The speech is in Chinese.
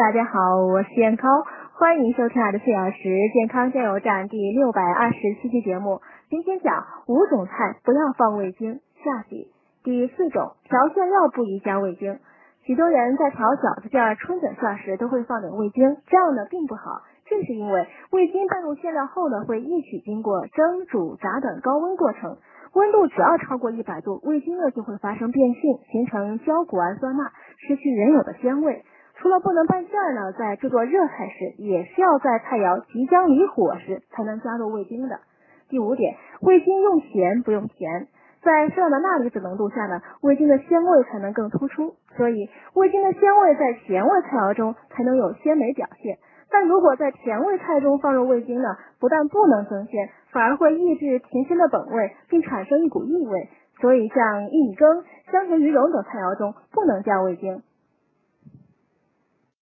大家好，我是燕高，欢迎收听《爱的四小时健康加油站》第六百二十七期节目。今天讲五种菜不要放味精，下集。第四种，调馅料不宜加味精。许多人在调饺子馅、春卷馅时都会放点味精，这样呢并不好。正是因为味精拌入馅料后呢，会一起经过蒸、煮、炸等高温过程，温度只要超过一百度，味精呢就会发生变性，形成焦谷氨酸钠，失去原有的鲜味。除了不能拌馅儿呢，在制作热菜时，也是要在菜肴即将离火时才能加入味精的。第五点，味精用咸不用甜。在适当的钠离子浓度下呢，味精的鲜味才能更突出，所以味精的鲜味在咸味菜肴中才能有鲜美表现。但如果在甜味菜中放入味精呢，不但不能增鲜，反而会抑制甜鲜的本味，并产生一股异味。所以像薏米羹、香甜鱼蓉等菜肴中不能加味精。